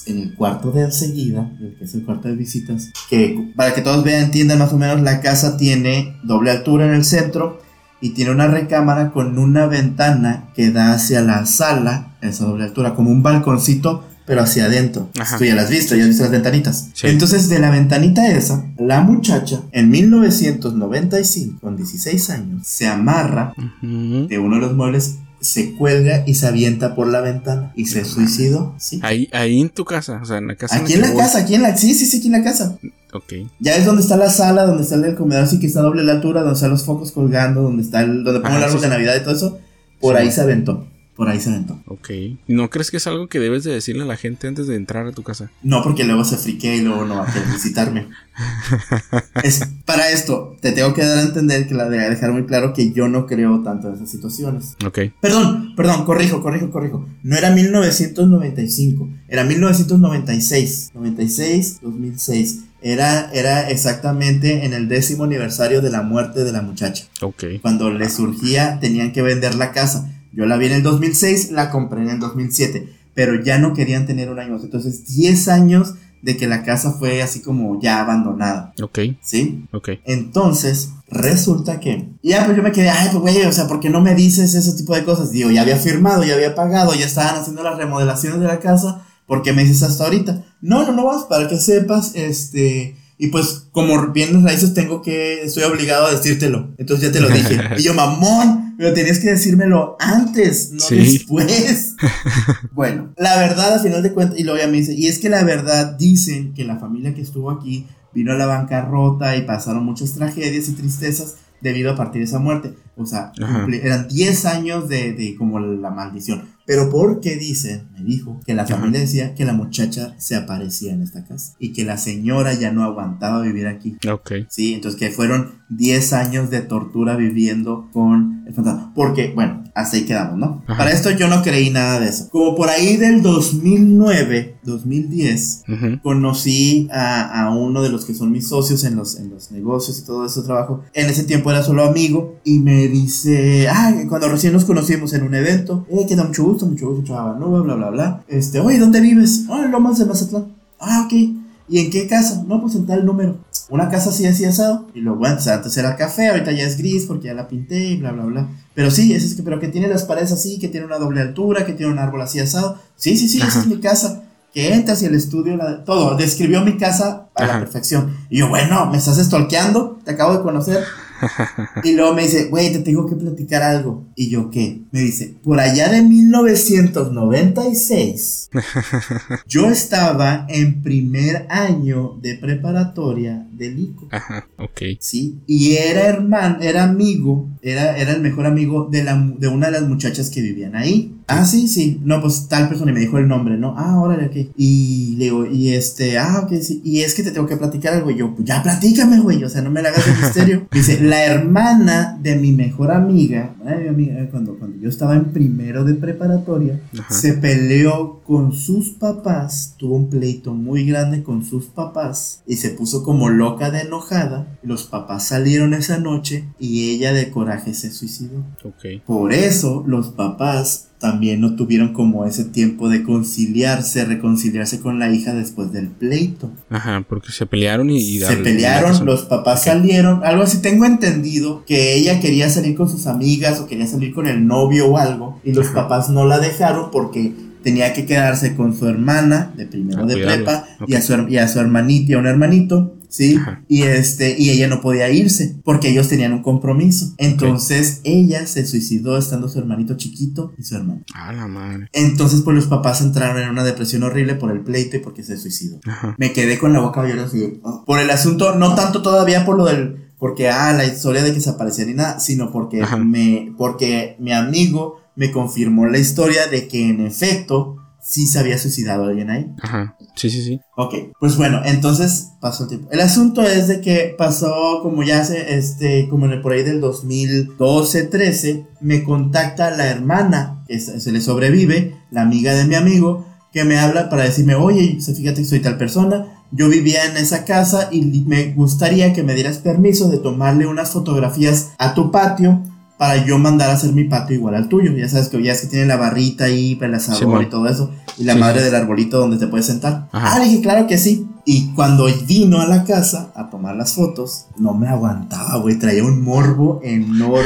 en el cuarto de enseguida, que es el cuarto de visitas, que para que todos vean, entiendan más o menos, la casa tiene doble altura en el centro y tiene una recámara con una ventana que da hacia la sala, esa doble altura, como un balconcito, pero hacia adentro. Tú ya las has visto, ya has visto las ventanitas. Entonces, de la ventanita esa, la muchacha, en 1995, con 16 años, se amarra de uno de los muebles se cuelga y se avienta por la ventana y se suicidó. ¿sí? Ahí, ahí en tu casa, o sea, en la casa. Aquí en la, casa, aquí en la, sí, sí, sí, aquí en la casa. Ok. Ya es donde está la sala, donde está el comedor, así que está a doble la altura, donde están los focos colgando, donde está el, donde pongo el árbol de Navidad y todo eso. Por ahí se aventó. Por ahí se aventó. Ok. ¿No crees que es algo que debes de decirle a la gente antes de entrar a tu casa? No, porque luego se friquea y luego no va a querer visitarme. es para esto, te tengo que dar a entender que la de dejar muy claro que yo no creo tanto en esas situaciones. Ok. Perdón, perdón, corrijo, corrijo, corrijo. No era 1995, era 1996. 96, 2006. Era, era exactamente en el décimo aniversario de la muerte de la muchacha. Ok. Cuando le surgía, tenían que vender la casa. Yo la vi en el 2006, la compré en el 2007, pero ya no querían tener un año más. Entonces, 10 años de que la casa fue así como ya abandonada. Ok. ¿Sí? Ok. Entonces, resulta que. Ya, pues yo me quedé, ay, pues güey, o sea, ¿por qué no me dices ese tipo de cosas? Digo, ya había firmado, ya había pagado, ya estaban haciendo las remodelaciones de la casa. ¿Por qué me dices hasta ahorita? No, no, no vas, para que sepas, este. Y pues, como bien raíces, tengo que. Estoy obligado a decírtelo. Entonces ya te lo dije. y yo, mamón, pero tenías que decírmelo antes, no Sí. después. bueno, la verdad, al final de cuentas, y luego ya me dice, y es que la verdad dicen que la familia que estuvo aquí vino a la bancarrota y pasaron muchas tragedias y tristezas debido a partir de esa muerte. O sea, Ajá. cumple- eran 10 años de, de como la maldición. Pero porque dicen, me dijo, que la Ajá. familia decía que la muchacha se aparecía en esta casa y que la señora ya no aguantaba vivir aquí. Ok. Sí, entonces que fueron 10 años de tortura viviendo con el fantasma. Porque, bueno, hasta ahí quedamos, ¿no? Ajá. Para esto yo no creí nada de eso. Como por ahí del 2009, 2010, Ujú. conocí a, a uno de los que son mis socios en los, en los negocios y todo ese trabajo. En ese tiempo era solo amigo y me dice, ah, cuando recién nos conocimos en un evento, eh, que da mucho gusto, mucho gusto, chaval, no, bla, bla, bla. Este, oye, ¿dónde vives? Ah, en Lomas de Mazatlán. Ah, ok. ¿Y en qué casa? No, pues en tal número. Una casa así, así asado. Y luego, bueno, o sea, antes era café, ahorita ya es gris porque ya la pinté y bla, bla, bla. Pero sí, es, es que, pero que tiene las paredes así, que tiene una doble altura, que tiene un árbol así asado. Sí, sí, sí, esa es mi casa. Que entras y el estudio, la- todo. Describió mi casa a la perfección. Y yo, bueno, me estás stalkeando, te acabo de conocer. Y luego me dice, güey, te tengo que platicar algo. Y yo, ¿qué? Me dice, por allá de 1996, yo estaba en primer año de preparatoria del ICO. Ajá. Ok. Sí, y era hermano, era amigo, era, era el mejor amigo de, la, de una de las muchachas que vivían ahí. Ah, sí, sí, no, pues tal persona y me dijo el nombre, ¿no? Ah, órale, ok. Y le digo, y este, ah, ok, sí, y es que te tengo que platicar algo. Y yo, pues ya platícame, güey, o sea, no me la hagas de misterio. Dice, la hermana de mi mejor amiga, ay, mi amiga, eh, cuando, cuando yo estaba en primero de preparatoria, Ajá. se peleó con sus papás, tuvo un pleito muy grande con sus papás y se puso como loca de enojada. Los papás salieron esa noche y ella de coraje se suicidó. Ok. Por eso los papás también no tuvieron como ese tiempo de conciliarse, reconciliarse con la hija después del pleito. Ajá, porque se pelearon y... y Se pelearon, los papás salieron, algo así tengo entendido, que ella quería salir con sus amigas o quería salir con el novio o algo, y los Ajá. papás no la dejaron porque tenía que quedarse con su hermana de primero de prepa y, a su, y a su hermanita y a un hermanito. Sí, Ajá. y este, y ella no podía irse porque ellos tenían un compromiso. Entonces ella se suicidó estando su hermanito chiquito y su hermano. La madre. Entonces, pues los papás entraron en una depresión horrible por el pleito y porque se suicidó Ajá. me quedé con la boca abierta así, ah, por el asunto, no tanto todavía por lo del, porque, ah, la historia de que se aparecía ni nada, sino porque Ajá. me, porque mi amigo me confirmó la historia de que en efecto sí se había suicidado alguien ahí. Ajá. Sí, sí, sí. Ok, pues bueno, entonces pasó el tiempo. El asunto es de que pasó como ya hace, este, como en el por ahí del 2012, 13, me contacta la hermana, que se le sobrevive, la amiga de mi amigo, que me habla para decirme, oye, fíjate que soy tal persona, yo vivía en esa casa y me gustaría que me dieras permiso de tomarle unas fotografías a tu patio para yo mandar a hacer mi patio igual al tuyo. Ya sabes que ya es que tiene la barrita ahí para el Simón. y todo eso, y la Sí, madre sí. del arbolito donde te puedes sentar. Ajá. Ah, dije, claro que sí. Y cuando vino a la casa a tomar las fotos, no me aguantaba, güey. Traía un morbo enorme.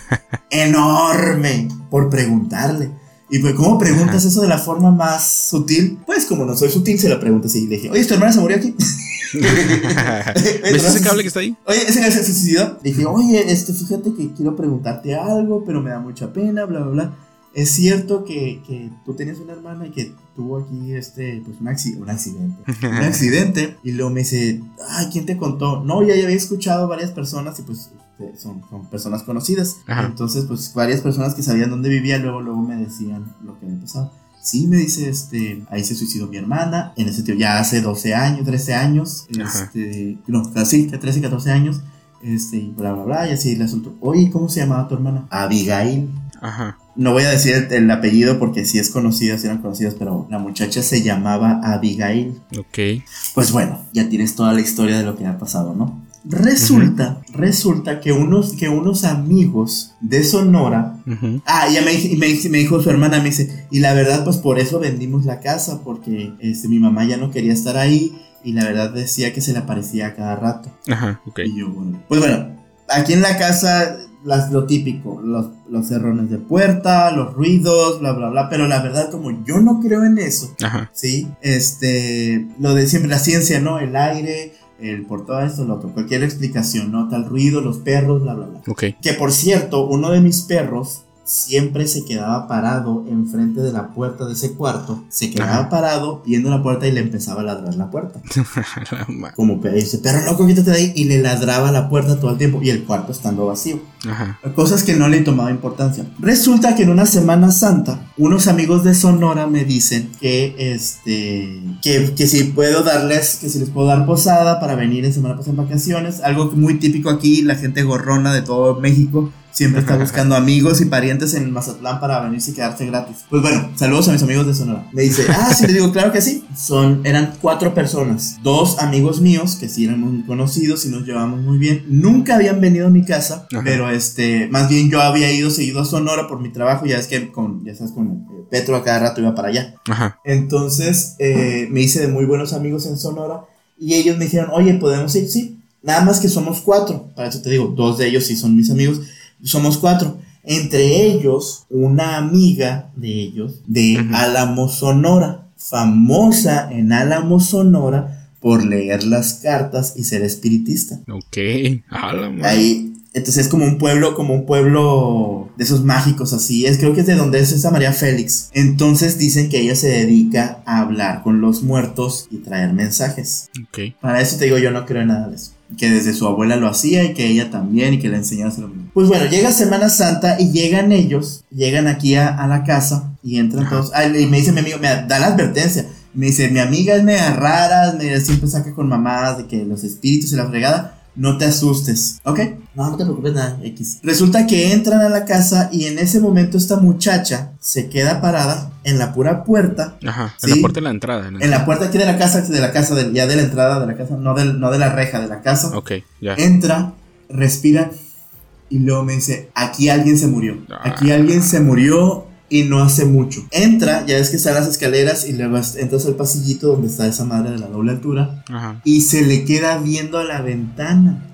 enorme. Por preguntarle. Y pues, ¿cómo preguntas eso de la forma más sutil? Pues, como no soy sutil, se lo pregunto así. Le dije, oye, ¿tu hermana se murió aquí? ¿Ves ese cable que está ahí? Oye, ese se suicidó. Le dije, oye, este, fíjate que quiero preguntarte algo, pero me da mucha pena, bla, bla, bla. Es cierto que, que, tú tenías una hermana y que tuvo aquí este, pues un, un accidente. un accidente. Y luego me dice, ay, ¿quién te contó? No, ya, ya había escuchado varias personas y pues este, son, son, personas conocidas. Entonces, pues varias personas que sabían dónde vivía, luego, luego me decían lo que me pasaba. Sí, me dice, este, ahí se suicidó mi hermana, en ese tiempo, ya hace 12 años, 13 años, este, no, casi 13, 14 años, este, y bla, bla, bla, y así le asunto. Oye, ¿cómo se llamaba tu hermana? Abigail. Ajá. No voy a decir el, apellido porque sí es conocida, sí eran conocidas, pero la muchacha se llamaba Abigail. Ok. Pues bueno, ya tienes toda la historia de lo que ha pasado, ¿no? Resulta, resulta que unos, que unos amigos de Sonora, ah, ya me, me, me, dijo su hermana, me dice, y la verdad, pues por eso vendimos la casa, porque este, mi mamá ya no quería estar ahí, y la verdad decía que se le aparecía a cada rato. Ajá, ok. Y yo, bueno, pues bueno, aquí en la casa, las, lo típico, los, los de puerta, los ruidos, bla, bla, bla, pero la verdad, como yo no creo en eso, Ajá. ¿sí? Este, lo de siempre, la ciencia, ¿no? El aire el por todo esto, lo otro, cualquier explicación, ¿no? Tal ruido, los perros, bla, bla, bla. Ok. Que por cierto, uno de mis perros siempre se quedaba parado enfrente de la puerta de ese cuarto, se quedaba parado viendo la puerta y le empezaba a ladrar la puerta. Como dice, perro loco, quítate de ahí, y le ladraba la puerta todo el tiempo y el cuarto estando vacío. Cosas que no le tomaba importancia. Resulta que en una Semana Santa, unos amigos de Sonora me dicen que este que, que si puedo darles, que si les puedo dar posada para venir en Semana Pasada en vacaciones, algo muy típico aquí, la gente gorrona de todo México Siempre está buscando amigos y parientes en Mazatlán para venirse y quedarse gratis. Pues bueno, saludos a mis amigos de Sonora. Me dice, ah, sí, le digo, claro que sí. Son, eran cuatro personas. Dos amigos míos, que sí eran muy conocidos y nos llevamos muy bien. Nunca habían venido a mi casa, pero este, más bien yo había ido seguido a Sonora por mi trabajo. Ya es que con, ya sabes, con eh, Petro a cada rato iba para allá. Ajá. Entonces, eh, me hice de muy buenos amigos en Sonora. Y ellos me dijeron, oye, ¿podemos ir? Sí. Nada más que somos cuatro. Para eso te digo, dos de ellos sí son mis amigos somos cuatro. Entre ellos, una amiga de ellos de Álamo Sonora, famosa en Álamo Sonora por leer las cartas y ser espiritista. Ok, Álamo. Ahí, entonces es como un pueblo, como un pueblo de esos mágicos así. Es, creo que es de donde es esa María Félix. Entonces dicen que ella se dedica a hablar con los muertos y traer mensajes. Ok. Para eso te digo, yo no creo en nada de eso que desde su abuela lo hacía y que ella también y que le hacer lo mismo. Pues bueno, llega Semana Santa y llegan ellos, llegan aquí a, la casa y entran todos. y me dice mi amigo, me da la advertencia. Me dice, mi amiga es media rara, me siempre saca con mamadas de que los espíritus y la fregada no te asustes, ¿ok? No, no te preocupes nada, X. Resulta que entran a la casa y en ese momento esta muchacha se queda parada en la pura puerta. Ajá, en la puerta de la entrada. En la puerta aquí de la casa, de la casa, ya de la entrada de la casa, no, no de la reja, de la casa. Ok, ya. Entra, respira y luego me dice, aquí alguien se murió. Aquí ah. alguien se murió y no hace mucho. Entra, ya ves que están las escaleras y luego entras al pasillito donde está esa madre de la doble altura y se le queda viendo a la ventana.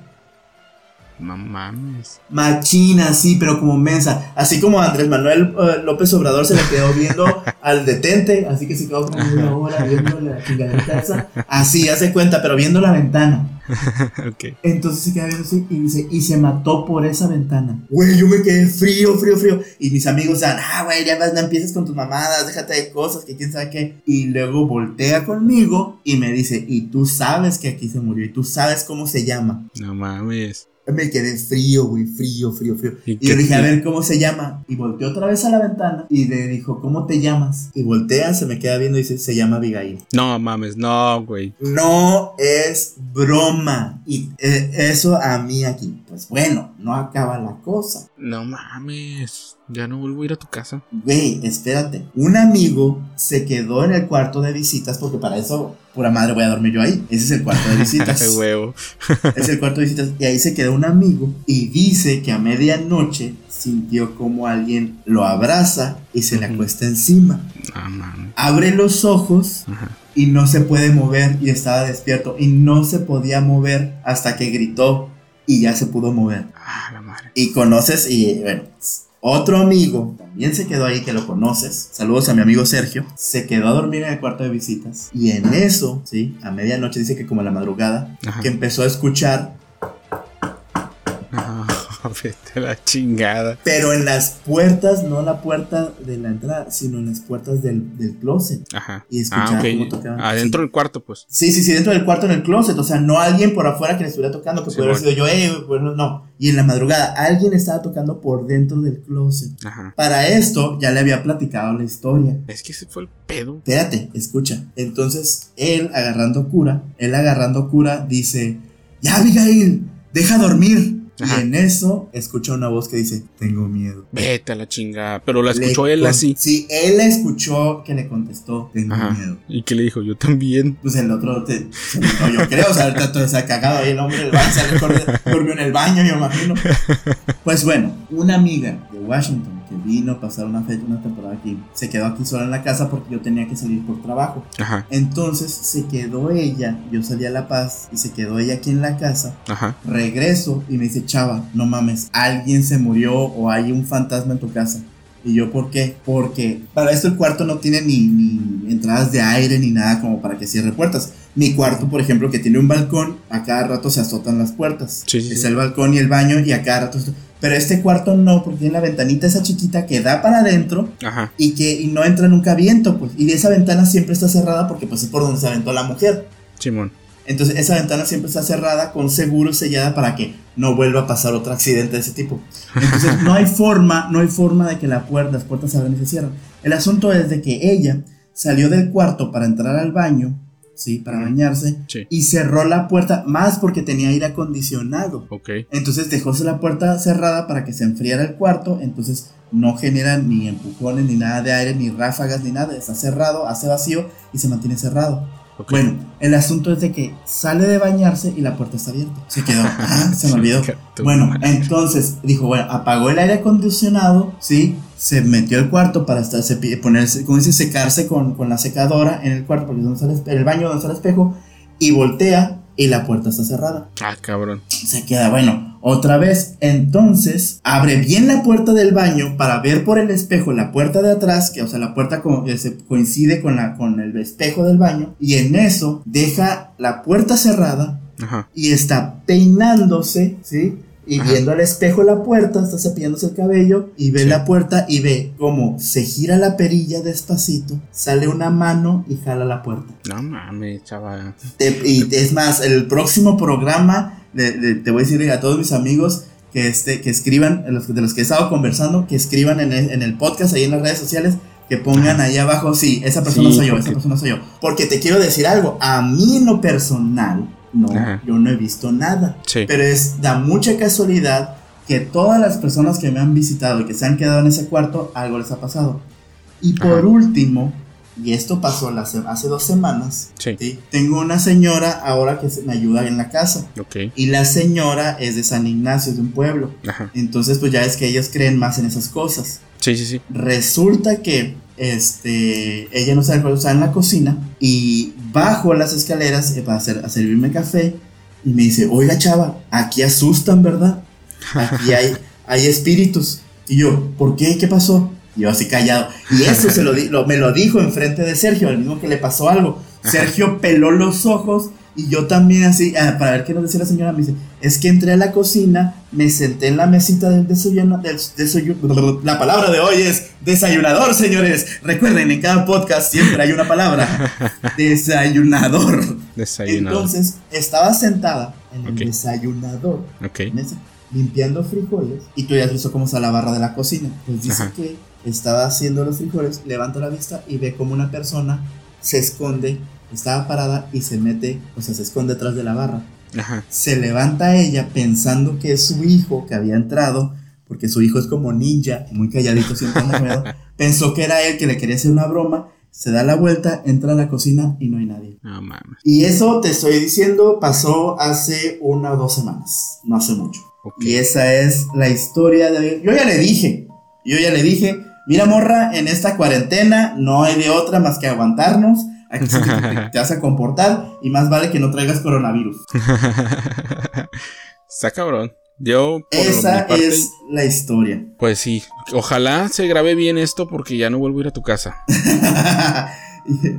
Mames. Machina, sí, pero como mensa. Así como Andrés Manuel eh, López Obrador se le quedó viendo al detente, así que se quedó como una hora viendo la casa. Así, hace cuenta, pero viendo la ventana. Entonces se queda viendo así y dice, y se mató por esa ventana. Güey, yo me quedé frío, frío, frío. Y mis amigos decían, ah, güey, ya vas, no empieces con tus mamadas, déjate de cosas, que quién sabe qué. Y luego voltea conmigo y me dice, y tú sabes que aquí se murió, y tú sabes cómo se llama. No mames me quedé frío, güey, frío, frío, frío. Y, yo dije, a ver, ¿cómo se llama? Y volteó otra vez a la ventana y le dijo, ¿cómo te llamas? Y voltea, se me queda viendo y dice, se llama Abigail. No mames, no, güey. No es broma. Y eh, eso a mí aquí, pues bueno, no acaba la cosa. No mames. Ya no vuelvo a ir a tu casa. Güey, espérate. Un amigo se quedó en el cuarto de visitas porque para eso, pura madre, voy a dormir yo ahí. Ese es el cuarto de visitas. huevo. es el cuarto de visitas. Y ahí se quedó un amigo y dice que a medianoche sintió como alguien lo abraza y se le acuesta encima. Ah, Abre los ojos. Y no se puede mover y estaba despierto y no se podía mover hasta que gritó y ya se pudo mover. Ah, la madre. Y conoces y bueno, otro amigo también se quedó ahí que lo conoces. Saludos a mi amigo Sergio. Se quedó a dormir en el cuarto de visitas. Y en eso, sí, a medianoche dice que como a la madrugada, que empezó a escuchar vete la chingada. Pero en las puertas, no la puerta de la entrada, sino en las puertas del, del closet. Ajá. Y escuchaba ah, ok. cómo tocaban. Adentro Sí. del cuarto, pues. Sí, sí, sí, dentro del cuarto en el closet. O sea, no alguien por afuera que le estuviera tocando, que Sí, pudiera haber sido yo, eh, bueno, no. Y en la madrugada, alguien estaba tocando por dentro del closet. Ajá. Para esto, ya le había platicado la historia. Es que ese fue el pedo. Espérate, escucha. Entonces, él agarrando cura, él agarrando cura, dice: Ya, Abigail, deja dormir. Ajá. Y en eso, escucha una voz que dice: Tengo miedo. Vete a la chingada. Pero la escuchó Le él así. Sí, él la escuchó que le contestó: Tengo Ajá. miedo. ¿Y qué le dijo? Yo también. Pues el otro, te, se no, yo creo, o sea, ahorita todo se ha cagado ahí el hombre del baño, corriendo, durmió en el baño, yo imagino. Pues bueno, una amiga de Washington que vino a pasar una fecha, una temporada aquí, se quedó aquí sola en la casa porque yo tenía que salir por trabajo. Ajá. Entonces se quedó ella, yo salí a La Paz y se quedó ella aquí en la casa. Ajá. Regreso y me dice, chava, no mames, alguien se murió o hay un fantasma en tu casa. Y yo, ¿por qué? Porque para esto el cuarto no tiene ni, ni entradas de aire ni nada como para que cierre puertas. Mi cuarto, por ejemplo, que tiene un balcón, a cada rato se azotan las puertas. Sí, sí, es sí. el balcón y el baño y a cada rato... se- Pero este cuarto no, porque tiene la ventanita esa chiquita que da para adentro Ajá. y que y no entra nunca viento, pues. Y esa ventana siempre está cerrada porque pues es por donde se aventó la mujer. Simón. Entonces esa ventana siempre está cerrada con seguro sellada para que no vuelva a pasar otro accidente de ese tipo. Entonces no hay forma, no hay forma de que la puerta, las puertas se abran y se cierran. El asunto es de que ella salió del cuarto para entrar al baño, sí, para bañarse Sí. y cerró la puerta más porque tenía aire acondicionado. Ok. Entonces dejóse la puerta cerrada para que se enfriara el cuarto, entonces no genera ni empujones ni nada de aire, ni ráfagas ni nada, está cerrado, hace vacío y se mantiene cerrado. ok. Bueno, el asunto es de que sale de bañarse y la puerta está abierta. Se quedó. Ah, se me olvidó. Bueno, entonces dijo, bueno, apagó el aire acondicionado, ¿sí? Se metió al cuarto para estar, ponerse, como dice, secarse con, con la secadora en el cuarto, porque es donde está el, baño donde está el espejo, y voltea y la puerta está cerrada. Ah, cabrón. Se queda, bueno, otra vez. Entonces, abre bien la puerta del baño para ver por el espejo la puerta de atrás, que, o sea, la puerta co- se coincide con, la, con el espejo del baño. Y en eso, deja la puerta cerrada Ajá. y está peinándose, ¿sí? Y Ajá. viendo al espejo la puerta, está cepillándose el cabello y ve Sí. la puerta y ve cómo se gira la perilla despacito, sale una mano y jala la puerta. No mames, chaval. Te- y es más, el próximo programa, te voy a decir a todos mis amigos que, este, que escriban, de los, de los que he estado conversando, que escriban en el, en el podcast, ahí en las redes sociales, que pongan ahí abajo, sí, esa persona Sí, soy yo, porque- esa persona soy yo. Porque te quiero decir algo, a mí en lo personal, no, Ajá. yo no he visto nada. Sí. Pero es, da mucha casualidad que todas las personas que me han visitado y que se han quedado en ese cuarto, algo les ha pasado. Y por Ajá. último, y esto pasó la hace dos semanas, Sí. ¿sí? tengo una señora ahora que me ayuda en la casa. Ok. Y la señora es de San Ignacio, de un pueblo. Ajá. Entonces, pues ya es que ellos creen más en esas cosas. Sí, sí, sí. Resulta que este, ella no sabe cuál está en la cocina y bajo las escaleras eh, para hacer, a servirme café y me dice, oiga chava, aquí asustan, ¿verdad? Aquí hay, hay espíritus. Y yo, ¿por qué? ¿Qué pasó? Y yo así callado. Y eso se lo, di- lo- me lo dijo enfrente de Sergio, el mismo que le pasó algo. Sergio peló los ojos y yo también así, ah, para ver qué nos decía la señora, me dice, es que entré a la cocina, me senté en la mesita del desayuno, del desayuno, la palabra de hoy es desayunador, señores. Recuerden, en cada podcast siempre hay una palabra, desayunador. Desayunado. Entonces, estaba sentada en el desayunador, mesa, limpiando frijoles, y tú ya has visto cómo está la barra de la cocina. Pues dice Ajá. que estaba haciendo los frijoles, levanta la vista y ve como una persona se esconde, estaba parada y se mete, o sea, se esconde detrás de la barra. Ajá. Se levanta ella pensando que es su hijo que había entrado, porque su hijo es como ninja, muy calladito, siempre miedo. Pensó que era él que le quería hacer una broma, se da la vuelta, entra a la cocina y no hay nadie. No mames. Y eso te estoy diciendo pasó hace una o dos semanas, no hace mucho. Y esa es la historia de... Yo ya le dije, yo ya le dije, mira morra, en esta cuarentena no hay de otra más que aguantarnos. Te, vas a comportar y más vale que no traigas coronavirus. Está cabrón. Yo, por Esa parte, es la historia. pues sí. Ojalá se grabe bien esto porque ya no vuelvo a ir a tu casa.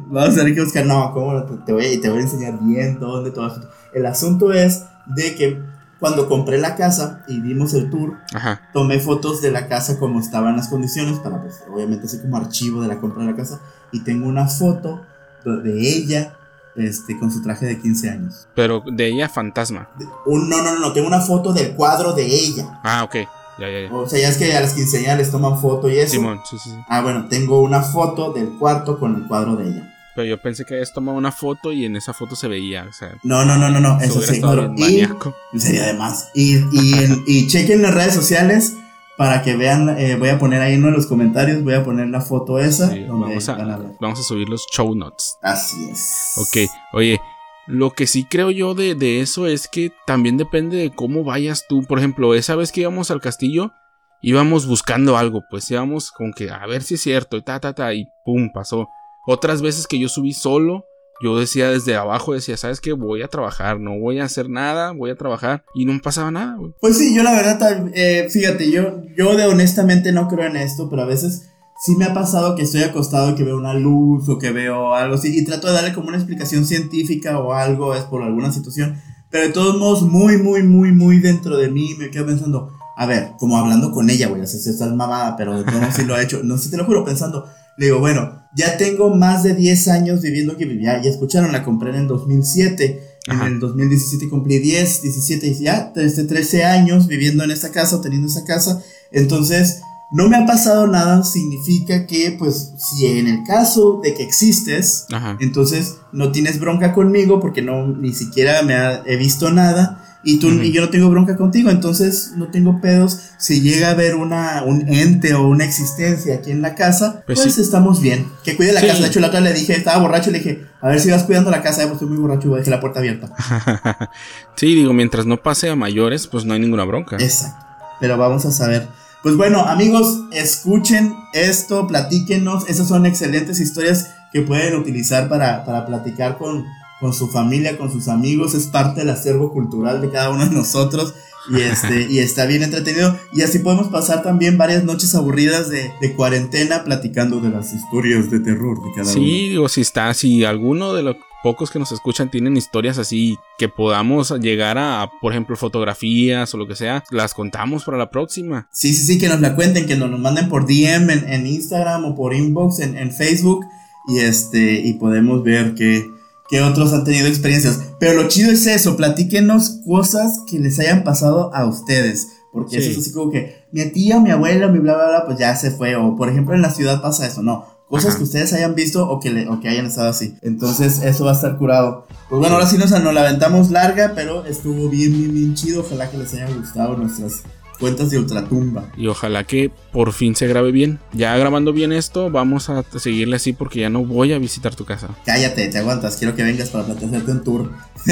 Vamos a tener que buscar, no, ¿cómo? Te, voy, te voy a enseñar bien dónde todo. El asunto es de que cuando compré la casa y dimos el tour, Ajá. tomé fotos de la casa como estaban las condiciones para, pues, obviamente, así como archivo de la compra de la casa. Y tengo una foto de- de ella este, con su traje de 15 años. Pero de ella fantasma. De- un- no, no, no, tengo una foto del cuadro de ella. Ah, ok. Ya, ya, ya. O sea, ya es que a las quinceañeras les toman foto y eso. Simón, sí, sí, sí. Ah, bueno, tengo una foto del cuarto con el cuadro de ella. Pero yo pensé que habías tomado una foto y en esa foto se veía, o sea, No, no, no, no, no, eso sí, claro. Y sería además. Y, y, en- y chequen las redes sociales para que vean, eh, voy a poner ahí en uno de los comentarios, voy a poner la foto esa. Sí, donde vamos, van a a, ver. vamos a subir los show notes. Así es. Ok, oye, lo que sí creo yo de, de eso es que también depende de cómo vayas tú. Por ejemplo, esa vez que íbamos al castillo, íbamos buscando algo, pues íbamos como que a ver si es cierto, y ta, ta, ta, y pum, pasó. Otras veces que yo subí solo, yo decía desde abajo, decía, ¿sabes qué? Voy a trabajar, no voy a hacer nada, voy a trabajar, y no pasaba nada, güey. Pues sí, yo la verdad, eh, fíjate, yo, yo de honestamente no creo en esto, pero a veces sí me ha pasado que estoy acostado y que veo una luz o que veo algo así y trato de darle como una explicación científica o algo, es por alguna situación, pero de todos modos muy, muy, muy, muy dentro de mí me quedo pensando, a ver, como hablando con ella, güey, o sea, si estás mamada, pero todos modos sí lo ha hecho, no sé, te lo juro, pensando, le digo, bueno, ya tengo más de 10 años viviendo aquí, ya, ya escucharon, la compré en el 2007. Ajá. En el 2017 cumplí 10, 17 y ya, desde 13 años viviendo en esta casa teniendo esa casa. Entonces, no me ha pasado nada, significa que, pues, si en el caso de que existes, Ajá. entonces no tienes bronca conmigo porque no, ni siquiera me ha- he visto nada. Y tú y yo no tengo bronca contigo, entonces no tengo pedos. Si llega a haber una, un ente o una existencia aquí en la casa, Pues pues, sí. estamos bien. Que cuide la Sí. casa. De hecho, la otra le dije, estaba borracho, le dije, a ver si vas cuidando la casa. Eh, pues estoy muy borracho, voy a dejar la puerta abierta. sí, digo, mientras no pase a mayores, pues no hay ninguna bronca. Exacto. Pero vamos a saber. Pues bueno, amigos, escuchen esto, platíquenos. Esas son excelentes historias que pueden utilizar para, para platicar con, con su familia, con sus amigos. Es parte del acervo cultural de cada uno de nosotros. Y, este, y está bien entretenido. Y así podemos pasar también varias noches aburridas de, de cuarentena platicando de las historias de terror de cada uno. Sí, digo, si está, si alguno de los pocos que nos escuchan tienen historias así que podamos llegar a, por ejemplo, fotografías o lo que sea, las contamos para la próxima. Sí, sí, sí, que nos la cuenten, que nos manden por DM en, en Instagram o por inbox en, en Facebook y este y podemos ver que, que otros han tenido experiencias. Pero lo chido es eso, platíquenos cosas que les hayan pasado a ustedes. Porque Sí. eso es así como que mi tía, mi abuela, mi bla, bla, bla, pues ya se fue. O por ejemplo en la ciudad pasa eso, no. Cosas Ajá. que ustedes hayan visto o que, le- o que hayan estado así. Entonces eso va a estar curado. Pues bueno, ahora sí nos, nos la aventamos larga, pero estuvo bien, bien, bien chido. Ojalá que les hayan gustado nuestras cuentas de ultratumba. Y ojalá que por fin se grabe bien. Ya grabando bien esto, vamos a seguirle así porque ya no voy a visitar tu casa. Cállate, te aguantas. Quiero que vengas para hacerte un tour.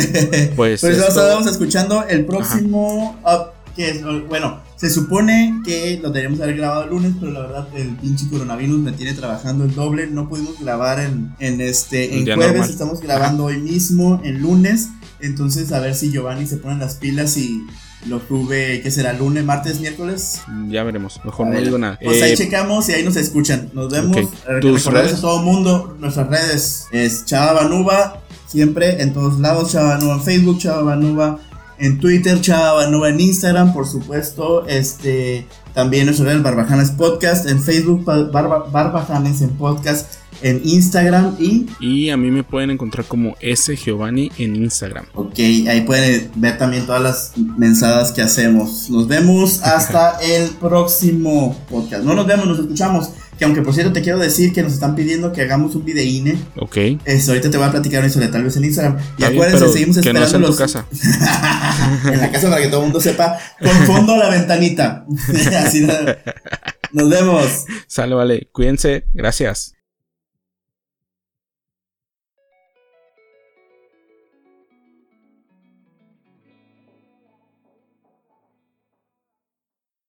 Pues, Pues esto- estamos escuchando el próximo. up, que es, bueno, se supone que lo deberíamos haber grabado el lunes, pero la verdad el pinche coronavirus me tiene trabajando el doble. No pudimos grabar en, en este en jueves, normal. estamos grabando hoy mismo, en lunes. Entonces a ver si Giovanni se pone las pilas y lo sube, ¿qué será? ¿Lunes, martes, miércoles? ya veremos. Mejor no digo nada. Pues ahí Eh, checamos y ahí nos escuchan. Nos vemos. Ok. Eh, a todo el mundo. Nuestras redes es Chava Banuba. Siempre en todos lados. Chava Banuba en Facebook, Chava Banuba en Twitter, Chava Banuba en Instagram. Por supuesto, este también nuestro redes Barbajanes Podcast. En Facebook, Ba- Barba- Barbajanes en Podcast. En Instagram y y a mí me pueden encontrar como S Giovanni en Instagram. Ok, ahí pueden ver también todas las mensadas que hacemos. Nos vemos hasta el próximo podcast. No nos vemos, nos escuchamos. Que aunque por cierto te quiero decir que nos están pidiendo que hagamos un videíne. Ok. Eso, ahorita te voy a platicar una historia, tal vez en Instagram. Y Está bien, acuérdense, pero seguimos que no esperando sea en tu los. casa. en la casa para que todo el mundo sepa. Con fondo a la ventanita. Así nada. Nos vemos. Sale, vale. Cuídense. Gracias.